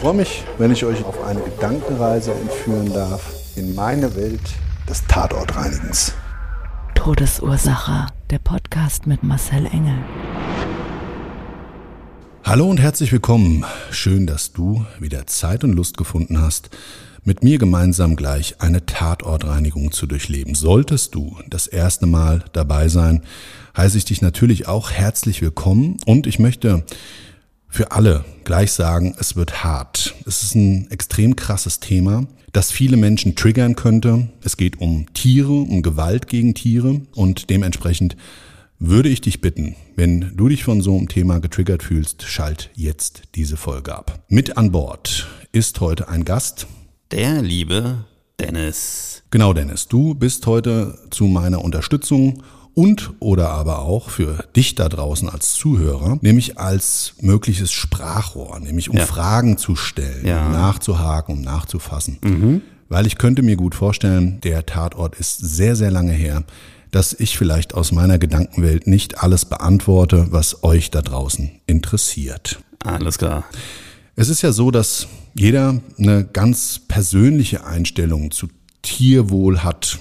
Ich freue mich, wenn ich euch auf eine Gedankenreise entführen darf in meine Welt des Tatortreinigens. Todesursache. Der Podcast mit Marcel Engel. Hallo und herzlich willkommen. Schön, dass du wieder Zeit und Lust gefunden hast, mit mir gemeinsam gleich eine Tatortreinigung zu durchleben. Solltest du das erste Mal dabei sein, heiße ich dich natürlich auch herzlich willkommen und ich möchte für alle gleich sagen, es wird hart. Es ist ein extrem krasses Thema, das viele Menschen triggern könnte. Es geht um Tiere, um Gewalt gegen Tiere und dementsprechend würde ich dich bitten, wenn du dich von so einem Thema getriggert fühlst, schalt jetzt diese Folge ab. Mit an Bord ist heute ein Gast. Der liebe Dennis. Genau, Dennis, du bist heute zu meiner Unterstützung und oder aber auch für dich da draußen als Zuhörer, nämlich als mögliches Sprachrohr, nämlich um Ja. Fragen zu stellen, Ja. um nachzuhaken, um nachzufassen. Weil ich könnte mir gut vorstellen, der Tatort ist sehr, sehr lange her, dass ich vielleicht aus meiner Gedankenwelt nicht alles beantworte, was euch da draußen interessiert. Alles klar. Es ist ja so, dass jeder eine ganz persönliche Einstellung zu Tierwohl hat.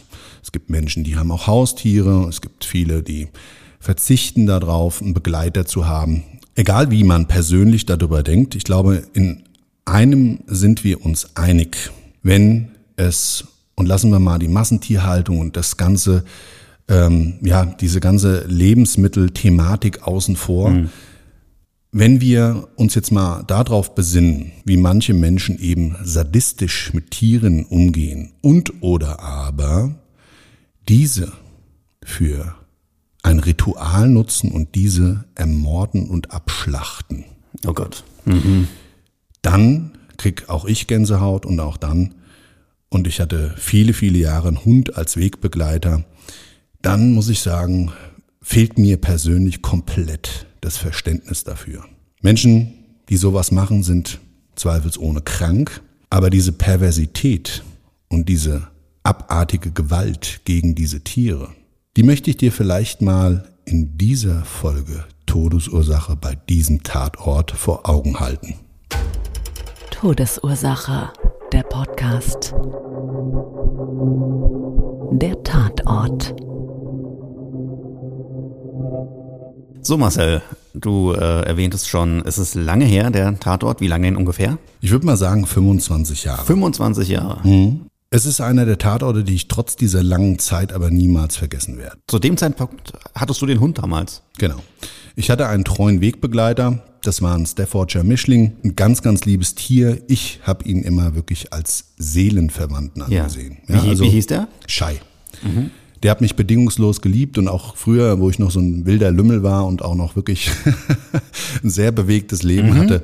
Es gibt Menschen, die haben auch Haustiere. Es gibt viele, die verzichten darauf, einen Begleiter zu haben. Egal wie man persönlich darüber denkt, ich glaube, in einem sind wir uns einig. Wenn es, und lassen wir mal die Massentierhaltung und das ganze, ähm, ja, diese ganze Lebensmittelthematik außen vor, wenn wir uns jetzt mal darauf besinnen, wie manche Menschen eben sadistisch mit Tieren umgehen und oder aber diese für ein Ritual nutzen und diese ermorden und abschlachten, Oh Gott. dann krieg auch ich Gänsehaut und auch dann, und ich hatte viele, viele Jahre einen Hund als Wegbegleiter, dann muss ich sagen, fehlt mir persönlich komplett das Verständnis dafür. Menschen, die sowas machen, sind zweifelsohne krank, aber diese Perversität und diese abartige Gewalt gegen diese Tiere, die möchte ich dir vielleicht mal in dieser Folge Todesursache bei diesem Tatort vor Augen halten. Todesursache. Der Podcast. Der Tatort. So Marcel, du äh, erwähntest schon, es ist lange her, der Tatort. Wie lange denn ungefähr? Ich würde mal sagen 25 Jahre. 25 Jahre. Es ist einer der Tatorte, die ich trotz dieser langen Zeit aber niemals vergessen werde. Zu dem Zeitpunkt hattest du den Hund damals. Genau. Ich hatte einen treuen Wegbegleiter. Das war ein Staffordshire Mischling. Ein ganz, ganz liebes Tier. Ich habe ihn immer wirklich als Seelenverwandten Ja. angesehen. Wie, hi- wie hieß der? Schei. Der hat mich bedingungslos geliebt und auch früher, wo ich noch so ein wilder Lümmel war und auch noch wirklich ein sehr bewegtes Leben hatte,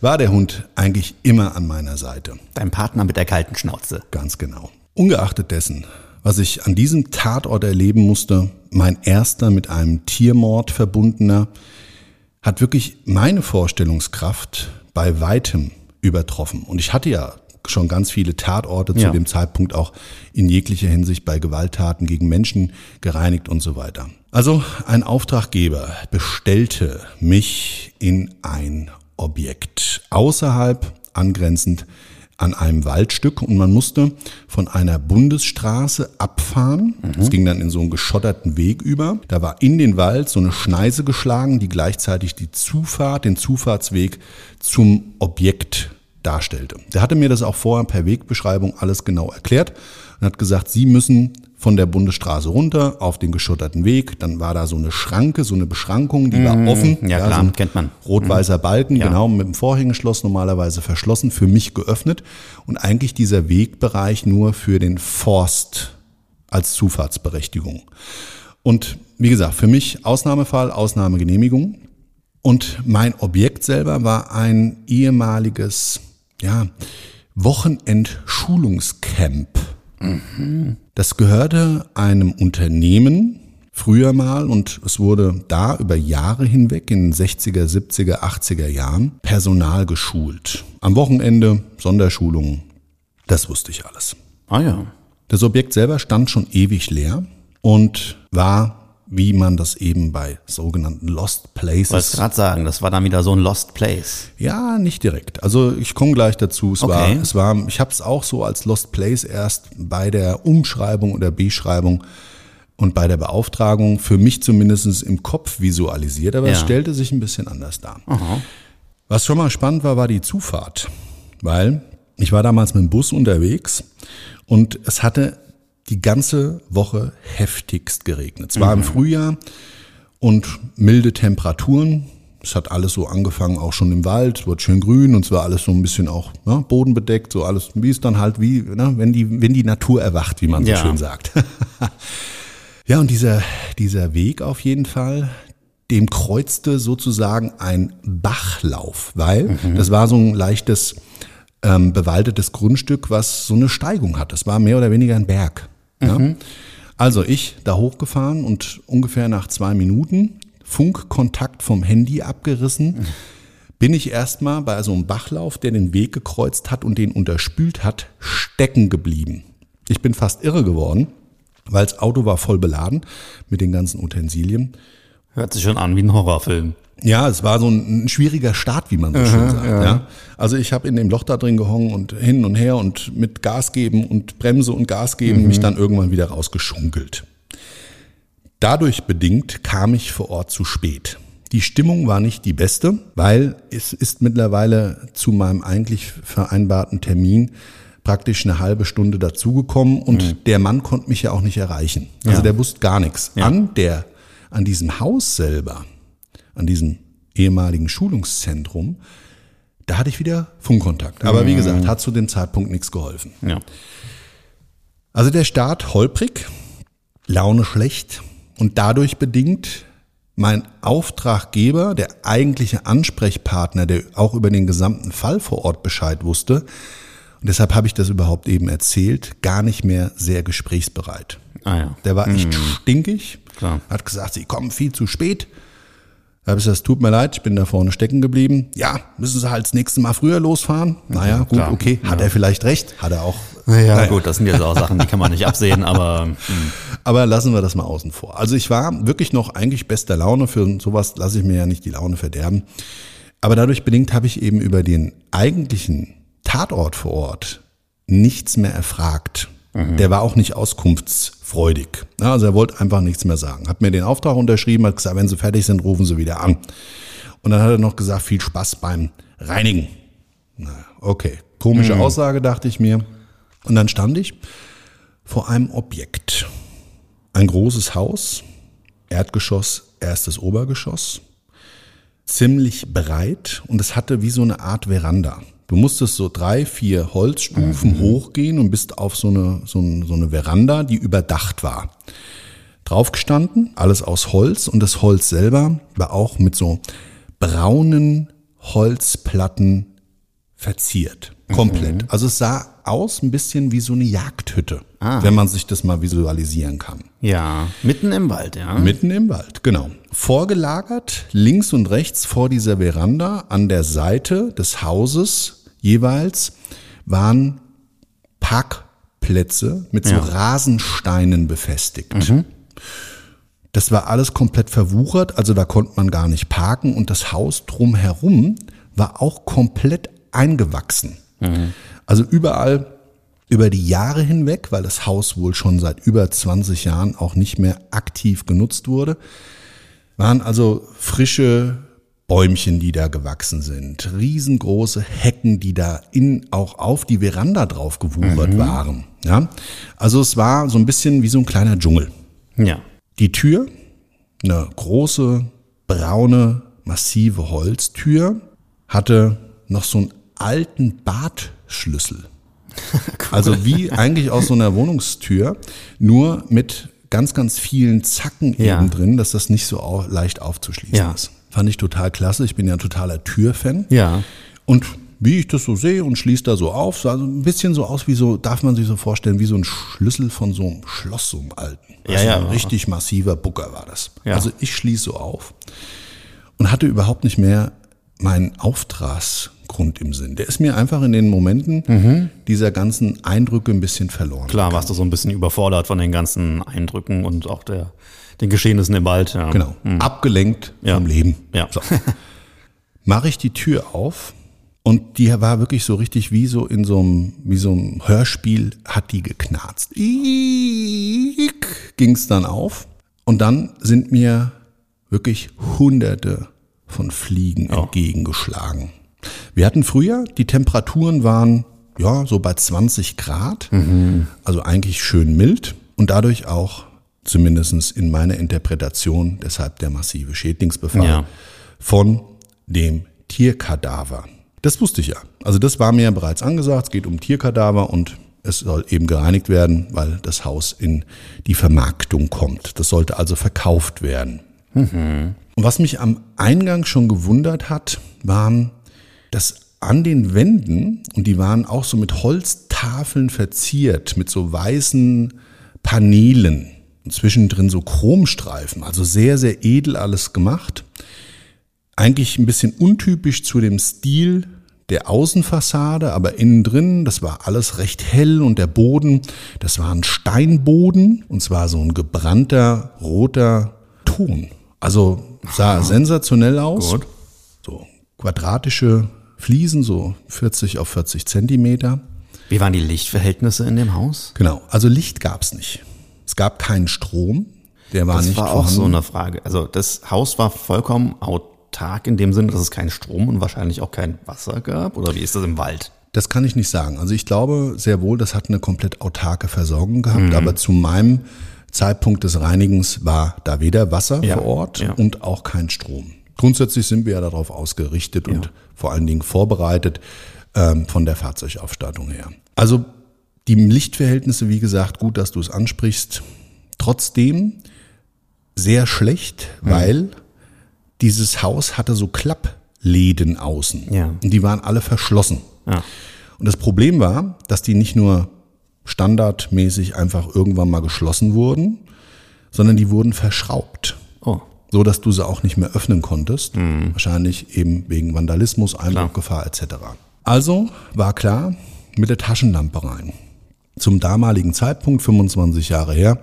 war der Hund eigentlich immer an meiner Seite. Dein Partner mit der kalten Schnauze. Ganz genau. Ungeachtet dessen, was ich an diesem Tatort erleben musste, mein erster mit einem Tiermord verbundener, hat wirklich meine Vorstellungskraft bei weitem übertroffen. Und ich hatte ja schon ganz viele Tatorte zu Ja. dem Zeitpunkt auch in jeglicher Hinsicht bei Gewalttaten gegen Menschen gereinigt und so weiter. Also ein Auftraggeber bestellte mich in ein Objekt außerhalb angrenzend an einem Waldstück und man musste von einer Bundesstraße abfahren. Es ging dann in so einen geschotterten Weg über. Da war in den Wald so eine Schneise geschlagen, die gleichzeitig die Zufahrt, den Zufahrtsweg zum Objekt darstellte. Der hatte mir das auch vorher per Wegbeschreibung alles genau erklärt und hat gesagt, Sie müssen von der Bundesstraße runter auf den geschotterten Weg. Dann war da so eine Schranke, so eine Beschrankung, die war offen. Mhm. Ja, klar, so kennt man. Rot-weißer Balken, Ja. genau, mit dem Vorhängeschloss normalerweise verschlossen, für mich geöffnet. Und eigentlich dieser Wegbereich nur für den Forst als Zufahrtsberechtigung. Und wie gesagt, für mich Ausnahmefall, Ausnahmegenehmigung. Und mein Objekt selber war ein ehemaliges, ja, Wochenend-Schulungscamp. Das gehörte einem Unternehmen früher mal und es wurde da über Jahre hinweg in den 60er, 70er, 80er Jahren Personal geschult. Am Wochenende Sonderschulungen. Das wusste ich alles. Ah ja. Das Objekt selber stand schon ewig leer und war, wie man das eben bei sogenannten Lost Places. gerade sagen, das war dann wieder so ein Lost Place. Ja, nicht direkt. Also ich komme gleich dazu. Es war, Okay. es war, ich habe es auch so als Lost Place erst bei der Umschreibung oder Beschreibung und bei der Beauftragung für mich zumindest im Kopf visualisiert, aber es Ja. stellte sich ein bisschen anders dar. Was schon mal spannend war, war die Zufahrt, weil ich war damals mit dem Bus unterwegs und es hatte die ganze Woche heftigst geregnet. Es war im Frühjahr und milde Temperaturen. Es hat alles so angefangen, auch schon im Wald, es wurde schön grün und es war alles so ein bisschen auch ne, bodenbedeckt, so alles, wie es dann halt, wie, ne, wenn die, wenn die Natur erwacht, wie man so Ja. schön sagt. ja, und dieser, dieser Weg auf jeden Fall, dem kreuzte sozusagen ein Bachlauf, weil das war so ein leichtes, ähm, bewaldetes Grundstück, was so eine Steigung hat. Das war mehr oder weniger ein Berg. Ja? Also ich da hochgefahren und ungefähr nach zwei Minuten Funkkontakt vom Handy abgerissen, bin ich erstmal bei so einem Bachlauf, der den Weg gekreuzt hat und den unterspült hat, stecken geblieben. Ich bin fast irre geworden, weil das Auto war voll beladen mit den ganzen Utensilien. Hört sich schon an wie ein Horrorfilm. Ja, es war so ein, ein schwieriger Start, wie man so schön sagt. Ja. Also ich habe in dem Loch da drin gehongen und hin und her und mit Gas geben und Bremse und Gas geben mich dann irgendwann wieder rausgeschunkelt. Dadurch bedingt kam ich vor Ort zu spät. Die Stimmung war nicht die beste, weil es ist mittlerweile zu meinem eigentlich vereinbarten Termin praktisch eine halbe Stunde dazugekommen und der Mann konnte mich ja auch nicht erreichen. Also Ja. der wusste gar nichts. Ja. An der, an diesem Haus selber, an diesem ehemaligen Schulungszentrum, da hatte ich wieder Funkkontakt. Aber wie gesagt, hat zu dem Zeitpunkt nichts geholfen. Ja. Also der Start holprig, Laune schlecht und dadurch bedingt mein Auftraggeber, der eigentliche Ansprechpartner, der auch über den gesamten Fall vor Ort Bescheid wusste, und deshalb habe ich das überhaupt eben erzählt, gar nicht mehr sehr gesprächsbereit. Ah ja. Der war echt stinkig, Klar. hat gesagt, sie kommen viel zu spät. Da habe ich gesagt, tut mir leid, ich bin da vorne stecken geblieben. Ja, müssen sie halt das nächste Mal früher losfahren. Naja, gut, klar. okay. Hat er vielleicht recht? Hat er auch. Ja, Naja. gut, das sind jetzt auch Sachen, die kann man nicht absehen, aber hm, Aber lassen wir das mal außen vor. Also ich war wirklich noch eigentlich bester Laune. Für sowas lasse ich mir ja nicht die Laune verderben. Aber dadurch bedingt habe ich eben über den eigentlichen Tatort vor Ort nichts mehr erfragt. Der war auch nicht auskunftsfreudig. Also er wollte einfach nichts mehr sagen. Hat mir den Auftrag unterschrieben, hat gesagt, wenn Sie fertig sind, rufen Sie wieder an. Und dann hat er noch gesagt, viel Spaß beim Reinigen. Na, okay. Komische Aussage, dachte ich mir. Und dann stand ich vor einem Objekt. Ein großes Haus, Erdgeschoss, erstes Obergeschoss, ziemlich breit und es hatte wie so eine Art Veranda. Du musstest so drei, vier Holzstufen hochgehen und bist auf so eine, so, eine, so eine Veranda, die überdacht war. Draufgestanden, alles aus Holz und das Holz selber war auch mit so braunen Holzplatten verziert. Komplett. Also es sah aus ein bisschen wie so eine Jagdhütte, wenn man sich das mal visualisieren kann. ja, mitten im Wald, ja. Mitten im Wald, genau. Vorgelagert links und rechts vor dieser Veranda an der Seite des Hauses jeweils waren Parkplätze mit so Ja. Rasensteinen befestigt. Das war alles komplett verwuchert, also da konnte man gar nicht parken und das Haus drumherum war auch komplett eingewachsen. Also überall über die Jahre hinweg, weil das Haus wohl schon seit über 20 Jahren auch nicht mehr aktiv genutzt wurde, waren also frische Bäumchen, die da gewachsen sind, riesengroße Hecken, die da in, auch auf die Veranda drauf gewuchert Mhm. waren. Ja? Also es war so ein bisschen wie so ein kleiner Dschungel. Ja. Die Tür, eine große, braune, massive Holztür, hatte noch so einen alten Badschlüssel. Also wie eigentlich aus so einer Wohnungstür, nur mit ganz, ganz vielen Zacken Ja. eben drin, dass das nicht so leicht aufzuschließen Ja. ist. Fand ich total klasse. Ich bin ja ein totaler Türfan. Ja. Und wie ich das so sehe und schließe da so auf, sah so ein bisschen so aus wie so, darf man sich so vorstellen, wie so ein Schlüssel von so einem Schloss, so einem alten. Ja, Also ja. Ein richtig massiver Bucker war das. Ja. Also ich schließe so auf und hatte überhaupt nicht mehr meinen Auftragsgrund im Sinn. Der ist mir einfach in den Momenten dieser ganzen Eindrücke ein bisschen verloren. Mhm. Klar, warst du so ein bisschen überfordert von den ganzen Eindrücken und auch der, den Geschehnissen im Wald. Ja. Genau. Abgelenkt Ja. vom Leben. Ja. So. Mache ich die Tür auf und die war wirklich so richtig wie so in so einem, wie so einem Hörspiel hat die geknarzt. Ging es dann auf und dann sind mir wirklich hunderte von Fliegen Oh. entgegengeschlagen. Wir hatten früher, die Temperaturen waren ja so bei 20 Grad, also eigentlich schön mild und dadurch auch zumindestens in meiner Interpretation deshalb der massive Schädlingsbefall Ja. von dem Tierkadaver. Das wusste ich ja. Also das war mir ja bereits angesagt. Es geht um Tierkadaver und es soll eben gereinigt werden, weil das Haus in die Vermarktung kommt. Das sollte also verkauft werden. Und was mich am Eingang schon gewundert hat, waren, dass an den Wänden, und die waren auch so mit Holztafeln verziert, mit so weißen Paneelen, und zwischendrin so Chromstreifen, also sehr, sehr edel alles gemacht. Eigentlich ein bisschen untypisch zu dem Stil der Außenfassade, aber innen drin, das war alles recht hell und der Boden, das war ein Steinboden und zwar so ein gebrannter roter Ton. Also sah sensationell aus. Gut. So quadratische Fliesen, so 40 auf 40 Zentimeter. Wie waren die Lichtverhältnisse in dem Haus? Genau, also Licht gab's nicht. Es gab keinen Strom, der war Das nicht war auch vorhanden. so eine Frage. Also das Haus war vollkommen autark in dem Sinne, dass es keinen Strom und wahrscheinlich auch kein Wasser gab. Oder wie ist das im Wald? Das kann ich nicht sagen. Also ich glaube sehr wohl, das hat eine komplett autarke Versorgung Mhm. gehabt, aber zu meinem Zeitpunkt des Reinigens war da weder Wasser Ja, vor Ort ja. und auch kein Strom. Grundsätzlich sind wir ja darauf ausgerichtet und vor allen Dingen vorbereitet ähm, von der Fahrzeugaufstattung her. Also die Lichtverhältnisse, wie gesagt, gut, dass du es ansprichst. Trotzdem sehr schlecht, Mhm. weil dieses Haus hatte so Klappläden außen. Ja. Und die waren alle verschlossen. Ja. Und das Problem war, dass die nicht nur standardmäßig einfach irgendwann mal geschlossen wurden, sondern die wurden verschraubt. So dass du sie auch nicht mehr öffnen konntest. Wahrscheinlich eben wegen Vandalismus, Einbruchgefahr etc. Also war klar, mit der Taschenlampe rein. Zum damaligen Zeitpunkt, 25 Jahre her,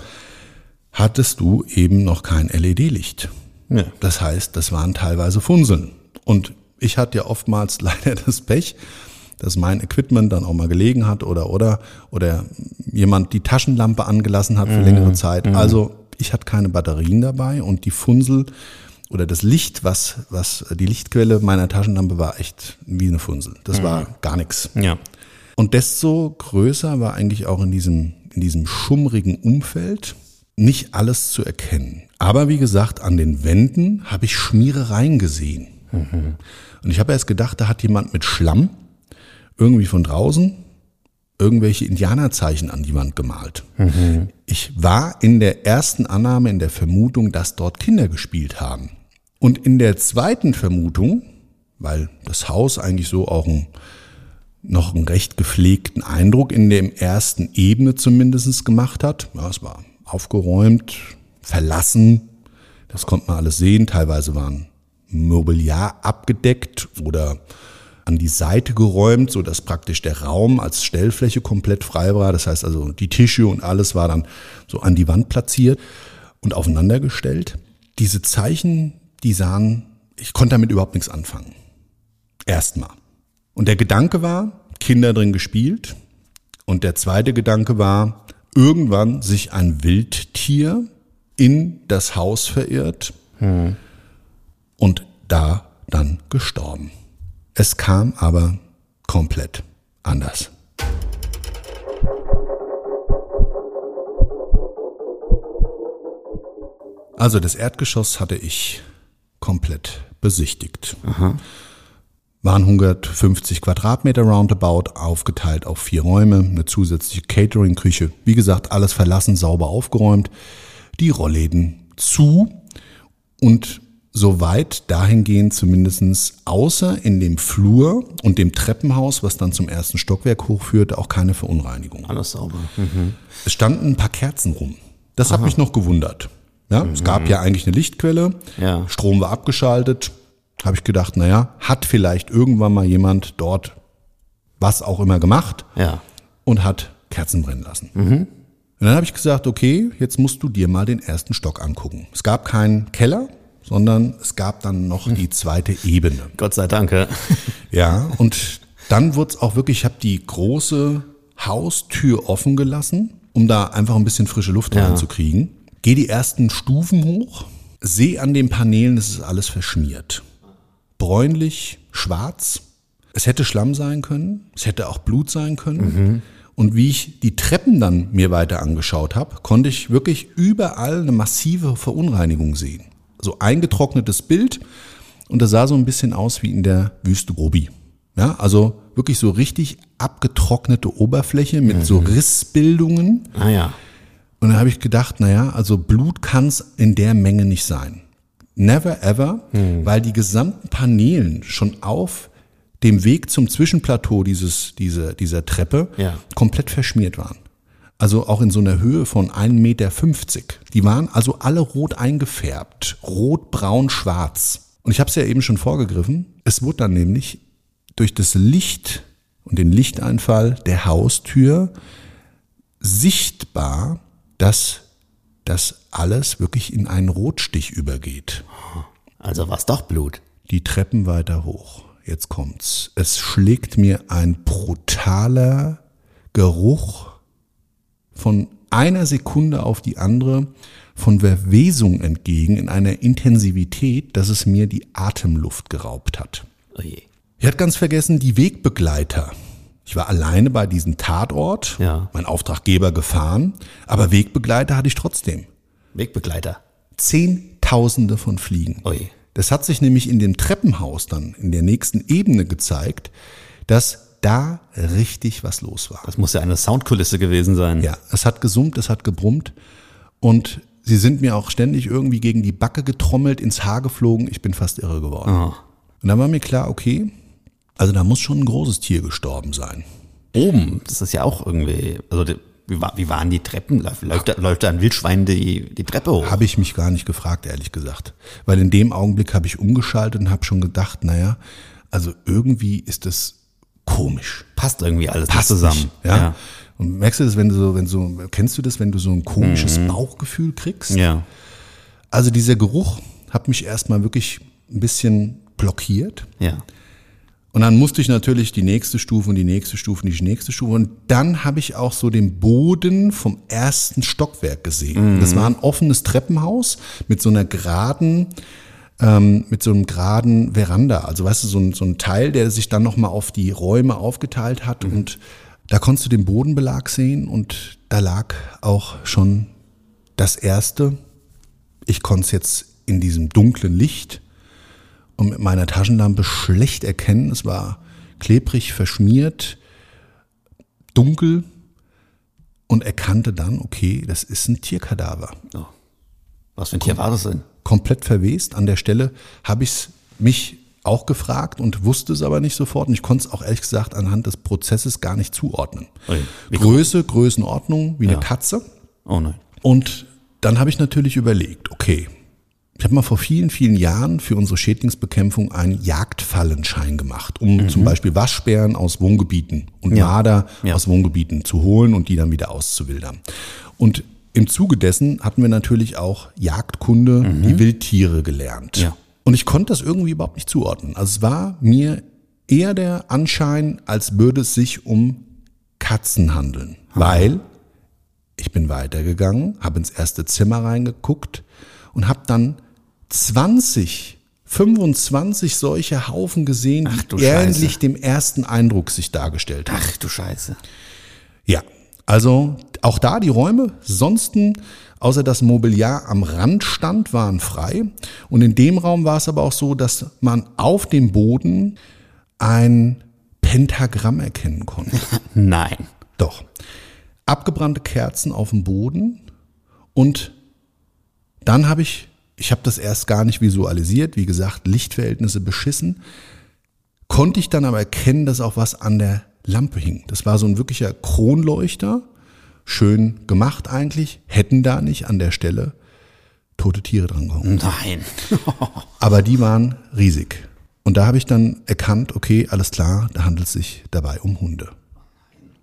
hattest du eben noch kein LED-Licht. Ja. Das heißt, das waren teilweise Funseln. Und ich hatte ja oftmals leider das Pech, dass mein Equipment dann auch mal gelegen hat oder oder oder jemand die Taschenlampe angelassen hat für längere Zeit. Also ich hatte keine Batterien dabei und die Funsel oder das Licht, was was die Lichtquelle meiner Taschenlampe war echt wie eine Funsel. Das war gar nichts. Ja. Und desto größer war eigentlich auch in diesem, in diesem schummrigen Umfeld nicht alles zu erkennen. Aber wie gesagt, an den Wänden habe ich Schmierereien gesehen. Und ich habe erst gedacht, da hat jemand mit Schlamm irgendwie von draußen irgendwelche Indianerzeichen an die Wand gemalt. Ich war in der ersten Annahme, in der Vermutung, dass dort Kinder gespielt haben. Und in der zweiten Vermutung, weil das Haus eigentlich so auch ein noch einen recht gepflegten Eindruck in der ersten Ebene zumindest gemacht hat. Ja, es war aufgeräumt, verlassen, das konnte man alles sehen. Teilweise waren Mobiliar abgedeckt oder an die Seite geräumt, so dass praktisch der Raum als Stellfläche komplett frei war. Das heißt also, die Tische und alles war dann so an die Wand platziert und aufeinandergestellt. Diese Zeichen, die sahen, ich konnte damit überhaupt nichts anfangen. Erstmal. Und der Gedanke war, Kinder drin gespielt. Und der zweite Gedanke war, irgendwann sich ein Wildtier in das Haus verirrt und da dann gestorben. Es kam aber komplett anders. Also das Erdgeschoss hatte ich komplett besichtigt. Waren 150 Quadratmeter roundabout, aufgeteilt auf vier Räume, eine zusätzliche Catering-Küche. Wie gesagt, alles verlassen, sauber aufgeräumt, die Rollläden zu und soweit dahingehend zumindestens außer in dem Flur und dem Treppenhaus, was dann zum ersten Stockwerk hochführte, auch keine Verunreinigung. Alles sauber. Es standen ein paar Kerzen rum. Das hat mich noch gewundert. Ja, Es gab ja eigentlich eine Lichtquelle, Ja. Strom war abgeschaltet. Habe ich gedacht, naja, hat vielleicht irgendwann mal jemand dort was auch immer gemacht Ja. und hat Kerzen brennen lassen. Und dann habe ich gesagt, okay, jetzt musst du dir mal den ersten Stock angucken. Es gab keinen Keller, sondern es gab dann noch die zweite Ebene. Gott sei Dank. ja. Ja, und dann wurde es auch wirklich, ich habe die große Haustür offen gelassen, um da einfach ein bisschen frische Luft Ja. reinzukriegen. Gehe die ersten Stufen hoch, sehe an den Paneelen, es ist alles verschmiert. Bräunlich, schwarz. Es hätte Schlamm sein können, es hätte auch Blut sein können. Und wie ich die Treppen dann mir weiter angeschaut habe, konnte ich wirklich überall eine massive Verunreinigung sehen. So eingetrocknetes Bild und das sah so ein bisschen aus wie in der Wüste Gobi. Ja, also wirklich so richtig abgetrocknete Oberfläche mit so Rissbildungen. Ah ja. Und dann habe ich gedacht, naja, also Blut kann es in der Menge nicht sein. Never ever, weil die gesamten Paneelen schon auf dem Weg zum Zwischenplateau dieses, diese, dieser Treppe Ja. komplett verschmiert waren. Also auch in so einer Höhe von 1,50 Meter. Die waren also alle rot eingefärbt. Rot, braun, schwarz. Und ich habe es ja eben schon vorgegriffen. Es wurde dann nämlich durch das Licht und den Lichteinfall der Haustür sichtbar, dass das alles wirklich in einen Rotstich übergeht. Also war's doch Blut. Die Treppen weiter hoch. Jetzt kommt's. Es schlägt mir ein brutaler Geruch von einer Sekunde auf die andere von Verwesung entgegen in einer Intensivität, dass es mir die Atemluft geraubt hat. Oh je. Ich hatte ganz vergessen, die Wegbegleiter. Ich war alleine bei diesem Tatort, Ja. mein Auftraggeber gefahren, aber Wegbegleiter hatte ich trotzdem. Wegbegleiter. Zehntausende von Fliegen. Ui. Das hat sich nämlich in dem Treppenhaus dann in der nächsten Ebene gezeigt, dass da richtig was los war. Das muss ja eine Soundkulisse gewesen sein. Ja, es hat gesummt, es hat gebrummt und sie sind mir auch ständig irgendwie gegen die Backe getrommelt, ins Haar geflogen. Ich bin fast irre geworden. Oh. Und dann war mir klar, okay, also da muss schon ein großes Tier gestorben sein. Oben, das ist ja auch irgendwie, also wie, war, wie waren die Treppen? Läuft, läuft, da, läuft da ein Wildschwein die, die Treppe hoch? Habe ich mich gar nicht gefragt, ehrlich gesagt. Weil in dem Augenblick habe ich umgeschaltet und habe schon gedacht, naja, also irgendwie ist das komisch. Passt irgendwie alles Passt zusammen. Nicht, ja? Und merkst du das, wenn du so, wenn so, kennst du das, wenn du so ein komisches Bauchgefühl kriegst? ja. Also dieser Geruch hat mich erstmal wirklich ein bisschen blockiert. Ja. Und dann musste ich natürlich die nächste Stufe und die nächste Stufe und die nächste Stufe. Und dann habe ich auch so den Boden vom ersten Stockwerk gesehen. Das war ein offenes Treppenhaus mit so einer geraden, ähm, mit so einem geraden Veranda. Also weißt du, so ein, so ein Teil, der sich dann nochmal auf die Räume aufgeteilt hat. Und da konntest du den Bodenbelag sehen und da lag auch schon das erste. Ich konnte es jetzt in diesem dunklen Licht und mit meiner Taschenlampe schlecht erkennen. Es war klebrig, verschmiert, dunkel und erkannte dann, okay, das ist ein Tierkadaver. Oh. Was für ein Tier war das denn? Komplett verwest. An der Stelle habe ich es mich auch gefragt und wusste es aber nicht sofort. Und ich konnte es auch ehrlich gesagt anhand des Prozesses gar nicht zuordnen. Ui. Wie Größe, Größenordnung wie Ja. eine Katze. Oh nein. Und dann habe ich natürlich überlegt, okay, ich habe mal vor vielen, vielen Jahren für unsere Schädlingsbekämpfung einen Jagdfallenschein gemacht, um zum Beispiel Waschbären aus Wohngebieten und Mhm. Ja. Marder Ja. aus Wohngebieten zu holen und die dann wieder auszuwildern. Und im Zuge dessen hatten wir natürlich auch Jagdkunde, die Wildtiere gelernt. Mhm. Ja. Und ich konnte das irgendwie überhaupt nicht zuordnen. Also es war mir eher der Anschein, als würde es sich um Katzen handeln. Weil ich bin weitergegangen, habe ins erste Zimmer reingeguckt und habe dann 20 25 solche Haufen gesehen, Ach die ähnlich Scheiße. dem ersten Eindruck sich dargestellt haben. Ach du Scheiße. Ja, also auch da die Räume, sonsten außer das Mobiliar am Rand stand, waren frei. Und in dem Raum war es aber auch so, dass man auf dem Boden ein Pentagramm erkennen konnte. Nein. Doch. Abgebrannte Kerzen auf dem Boden und dann habe ich, ich habe das erst gar nicht visualisiert, wie gesagt, Lichtverhältnisse beschissen, konnte ich dann aber erkennen, dass auch was an der Lampe hing. Das war so ein wirklicher Kronleuchter, schön gemacht eigentlich, hätten da nicht an der Stelle tote Tiere dran gehangen. Nein. Aber die waren riesig. Und da habe ich dann erkannt, okay, alles klar, da handelt es sich dabei um Hunde.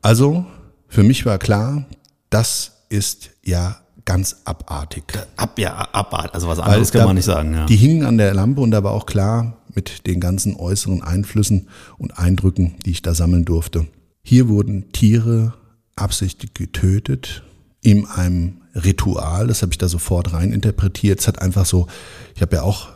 Also, für mich war klar, das ist ja ganz abartig. Ab, ja, ab, also was anderes kann man nicht sagen, ja. Die hingen an der Lampe und da war auch klar, mit den ganzen äußeren Einflüssen und Eindrücken, die ich da sammeln durfte. Hier wurden Tiere absichtlich getötet in einem Ritual, das habe ich da sofort rein interpretiert. Es hat einfach so, ich habe ja auch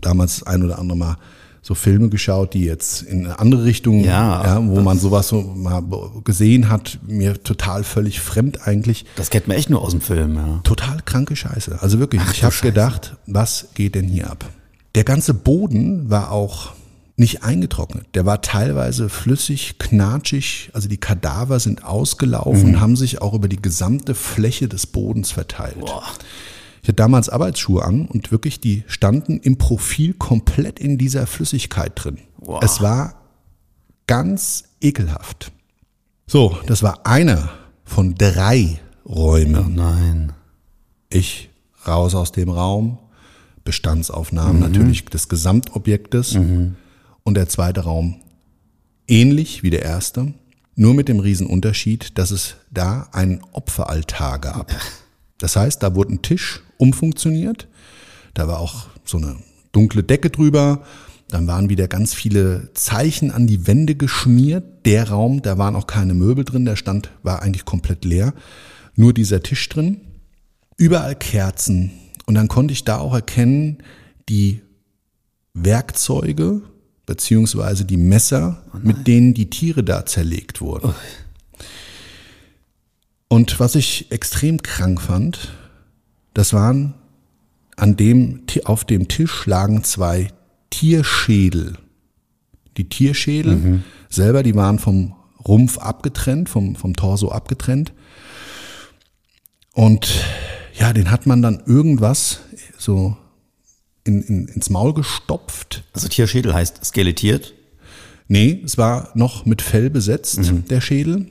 damals ein oder andere Mal so Filme geschaut, die jetzt in eine andere Richtung, Ja, wo man sowas so mal gesehen hat, mir total völlig fremd eigentlich. Das kennt man echt nur aus dem Film, ja. Total kranke Scheiße. Also wirklich, ich du habe gedacht, was geht denn hier ab? Der ganze Boden war auch nicht eingetrocknet. Der war teilweise flüssig, knatschig. Also die Kadaver sind ausgelaufen Mhm. und haben sich auch über die gesamte Fläche des Bodens verteilt. Ich hatte damals Arbeitsschuhe an und wirklich, die standen im Profil komplett in dieser Flüssigkeit drin. Boah. Es war ganz ekelhaft. So, das war einer von drei Räumen. Nein. Ich raus aus dem Raum, Bestandsaufnahmen natürlich des Gesamtobjektes und der zweite Raum ähnlich wie der erste, nur mit dem Riesenunterschied, dass es da einen Opferaltar gab. Das heißt, da wurde ein Tisch umfunktioniert, da war auch so eine dunkle Decke drüber, dann waren wieder ganz viele Zeichen an die Wände geschmiert. Der Raum, da waren auch keine Möbel drin, der stand war eigentlich komplett leer, nur dieser Tisch drin. Überall Kerzen. Und dann konnte ich da auch erkennen, die Werkzeuge beziehungsweise die Messer, mit denen die Tiere da zerlegt wurden. Und was ich extrem krank fand, das waren an dem, auf dem Tisch lagen zwei Tierschädel. Die Tierschädel selber, die waren vom Rumpf abgetrennt, vom, vom Torso abgetrennt. Und ja, den hat man dann irgendwas so in, in, ins Maul gestopft. Also Tierschädel heißt skelettiert. Nee, es war noch mit Fell besetzt, der Schädel.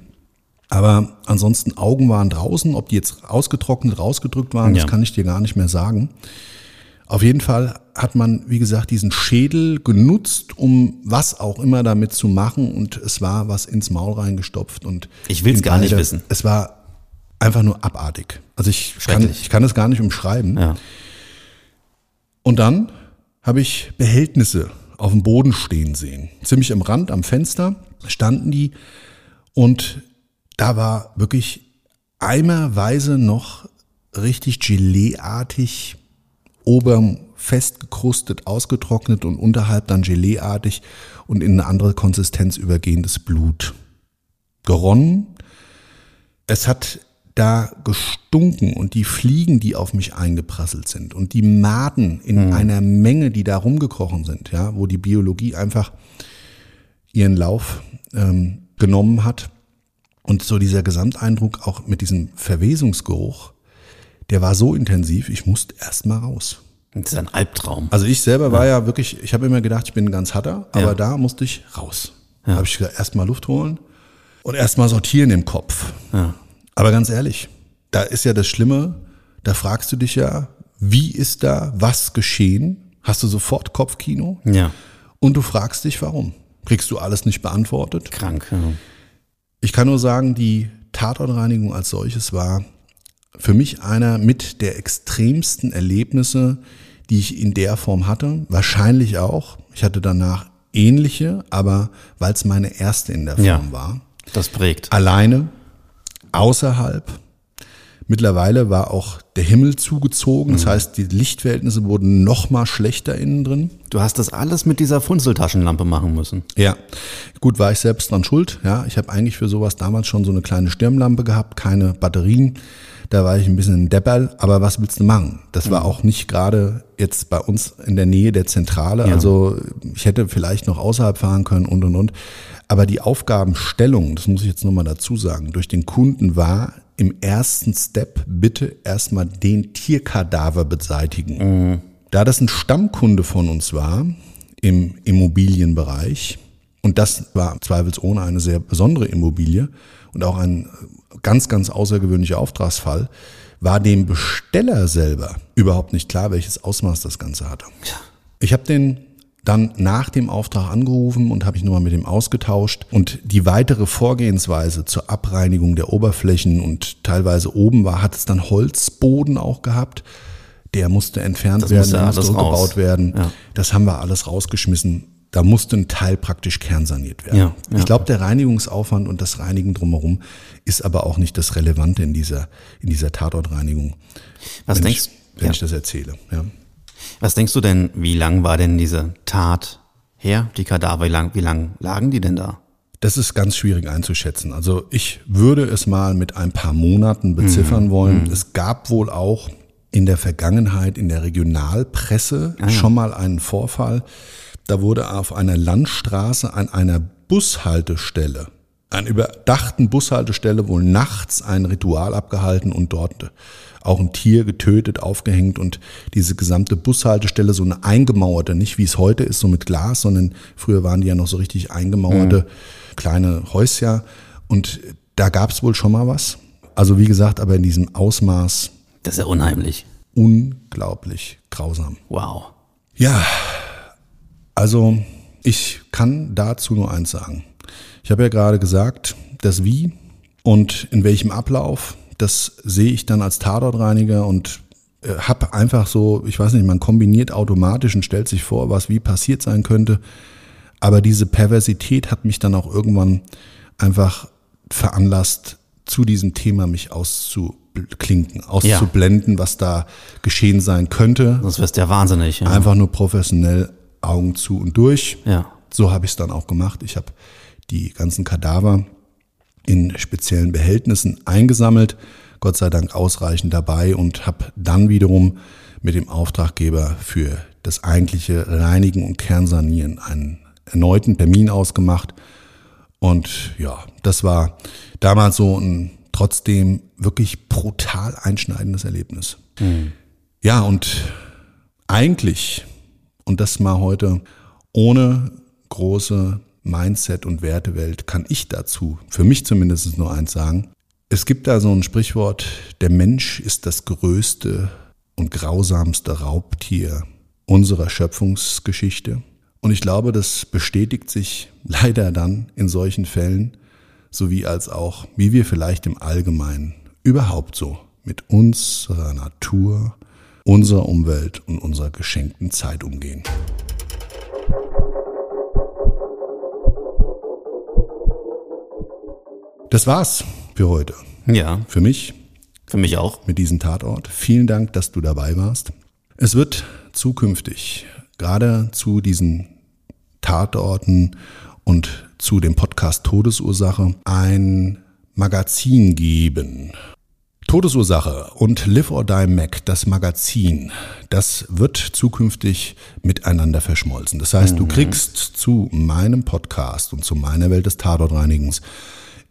Aber ansonsten Augen waren draußen. Ob die jetzt ausgetrocknet, rausgedrückt waren, Ja. das kann ich dir gar nicht mehr sagen. Auf jeden Fall hat man, wie gesagt, diesen Schädel genutzt, um was auch immer damit zu machen. Und es war was ins Maul reingestopft. Und Ich will's in gar nicht wissen. Es war einfach nur abartig. Also ich kann, ich kann es gar nicht umschreiben. Ja. Und dann habe ich Behältnisse auf dem Boden stehen sehen. Ziemlich am Rand, am Fenster standen die und da war wirklich eimerweise noch richtig Geleeartig, oben fest gekrustet, ausgetrocknet und unterhalb dann Geleeartig und in eine andere Konsistenz übergehendes Blut. Geronnen. Es hat da gestunken und die Fliegen, die auf mich eingeprasselt sind und die Maden in einer Menge, die da rumgekrochen sind, ja, wo die Biologie einfach ihren Lauf ähm, genommen hat. Und so dieser Gesamteindruck auch mit diesem Verwesungsgeruch, der war so intensiv, ich musste erst mal raus. Das ist ein Albtraum. Also ich selber war ja wirklich, ich habe immer gedacht, ich bin ein ganz Hatter, aber Ja. da musste ich raus. Da habe ich gesagt, erstmal Luft holen und erstmal sortieren im Kopf. Ja. Aber ganz ehrlich, da ist ja das Schlimme, da fragst du dich ja, wie ist da was geschehen? Hast du sofort Kopfkino? Ja. Und du fragst dich, warum? Kriegst du alles nicht beantwortet? Krank. Ja. Ich kann nur sagen, die Tatortreinigung als solches war für mich einer mit der extremsten Erlebnisse, die ich in der Form hatte. Wahrscheinlich auch. Ich hatte danach ähnliche, aber weil es meine erste in der Form Ja. war. Das prägt. Alleine, außerhalb, Mittlerweile war auch der Himmel zugezogen. Das heißt, die Lichtverhältnisse wurden noch mal schlechter innen drin. Du hast das alles mit dieser Funzeltaschenlampe machen müssen. Ja, gut, war ich selbst dran schuld. Ja, ich habe eigentlich für sowas damals schon so eine kleine Stirnlampe gehabt, keine Batterien. Da war ich ein bisschen ein Depperl, aber was willst du machen? Das war auch nicht gerade jetzt bei uns in der Nähe der Zentrale. Ja. Also ich hätte vielleicht noch außerhalb fahren können und und und. Aber die Aufgabenstellung, das muss ich jetzt nochmal dazu sagen, durch den Kunden war im ersten Step bitte erstmal den Tierkadaver beseitigen. Da das ein Stammkunde von uns war im Immobilienbereich, und das war zweifelsohne eine sehr besondere Immobilie und auch ein ganz, ganz außergewöhnlicher Auftragsfall, war dem Besteller selber überhaupt nicht klar, welches Ausmaß das Ganze hatte. Ich habe den dann nach dem Auftrag angerufen und habe mich nochmal mit ihm ausgetauscht. Und die weitere Vorgehensweise zur Abreinigung der Oberflächen und teilweise oben war, hat es dann Holzboden auch gehabt. Der musste entfernt Das werden, musste der musste alles rückgebaut raus. werden. Ja. Das haben wir alles rausgeschmissen. Da musste ein Teil praktisch kernsaniert werden. Ja, ja. Ich glaube, der Reinigungsaufwand und das Reinigen drumherum ist aber auch nicht das Relevante in dieser, in dieser Tatortreinigung. Was wenn denkst, ich, wenn ich das erzähle? Ja. Was denkst du denn, wie lang war denn diese Tat her? Die Kadaver, wie lang, wie lang lagen die denn da? Das ist ganz schwierig einzuschätzen. Also ich würde es mal mit ein paar Monaten beziffern wollen. Es gab wohl auch in der Vergangenheit in der Regionalpresse schon mal einen Vorfall. Da wurde auf einer Landstraße an einer Bushaltestelle, einer überdachten Bushaltestelle, wohl nachts ein Ritual abgehalten und dort auch ein Tier getötet, aufgehängt und diese gesamte Bushaltestelle so eine eingemauerte, nicht wie es heute ist, so mit Glas, sondern früher waren die ja noch so richtig eingemauerte kleine Häuschen und da gab es wohl schon mal was. Also wie gesagt, aber in diesem Ausmaß Das ist ja unheimlich. unglaublich grausam. Wow. Ja, also ich kann dazu nur eins sagen. Ich habe ja gerade gesagt, das Wie und in welchem Ablauf, das sehe ich dann als Tatortreiniger und äh, habe einfach so, ich weiß nicht, man kombiniert automatisch und stellt sich vor, was wie passiert sein könnte. Aber diese Perversität hat mich dann auch irgendwann einfach veranlasst, zu diesem Thema mich auszuklinken, auszublenden, was da geschehen sein könnte. Sonst wirst du ja wahnsinnig. Ja. Einfach nur professionell Augen zu und durch. Ja. So habe ich es dann auch gemacht. Ich habe die ganzen Kadaver in speziellen Behältnissen eingesammelt, Gott sei Dank ausreichend dabei und habe dann wiederum mit dem Auftraggeber für das eigentliche Reinigen und Kernsanieren einen erneuten Termin ausgemacht. Und ja, das war damals so ein trotzdem wirklich brutal einschneidendes Erlebnis. Ja, und eigentlich, und das mal heute ohne große Mindset- und Wertewelt, kann ich dazu, für mich zumindest nur eins sagen. Es gibt da so ein Sprichwort, der Mensch ist das größte und grausamste Raubtier unserer Schöpfungsgeschichte. Und ich glaube, das bestätigt sich leider dann in solchen Fällen, sowie als auch, wie wir vielleicht im Allgemeinen überhaupt so mit unserer Natur, unserer Umwelt und unserer geschenkten Zeit umgehen. Das war's für heute. Ja, Für mich für mich auch. mit diesem Tatort. Vielen Dank, dass du dabei warst. Es wird zukünftig gerade zu diesen Tatorten und zu dem Podcast Todesursache ein Magazin geben. Todesursache und Live or Die Mac, das Magazin, das wird zukünftig miteinander verschmolzen. Das heißt, du kriegst zu meinem Podcast und zu meiner Welt des Tatortreinigens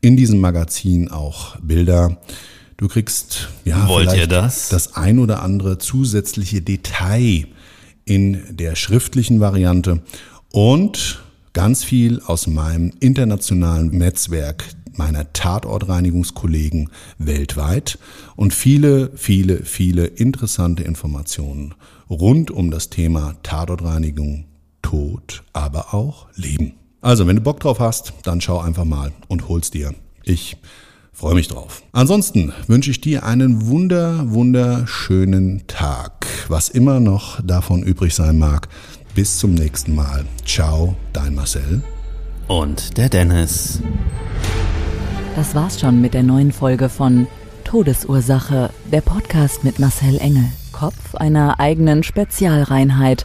in diesem Magazin auch Bilder. Du kriegst ja Wollt ihr das? das ein oder andere zusätzliche Detail in der schriftlichen Variante und ganz viel aus meinem internationalen Netzwerk meiner Tatortreinigungskollegen weltweit und viele, viele, viele interessante Informationen rund um das Thema Tatortreinigung, Tod, aber auch Leben. Also, wenn du Bock drauf hast, dann schau einfach mal und hol's dir. Ich freue mich drauf. Ansonsten wünsche ich dir einen wunder, wunderschönen Tag, was immer noch davon übrig sein mag. Bis zum nächsten Mal. Ciao, dein Marcel. Und der Dennis. Das war's schon mit der neuen Folge von Todesursache, der Podcast mit Marcel Engel. Kopf einer eigenen Spezialreinheit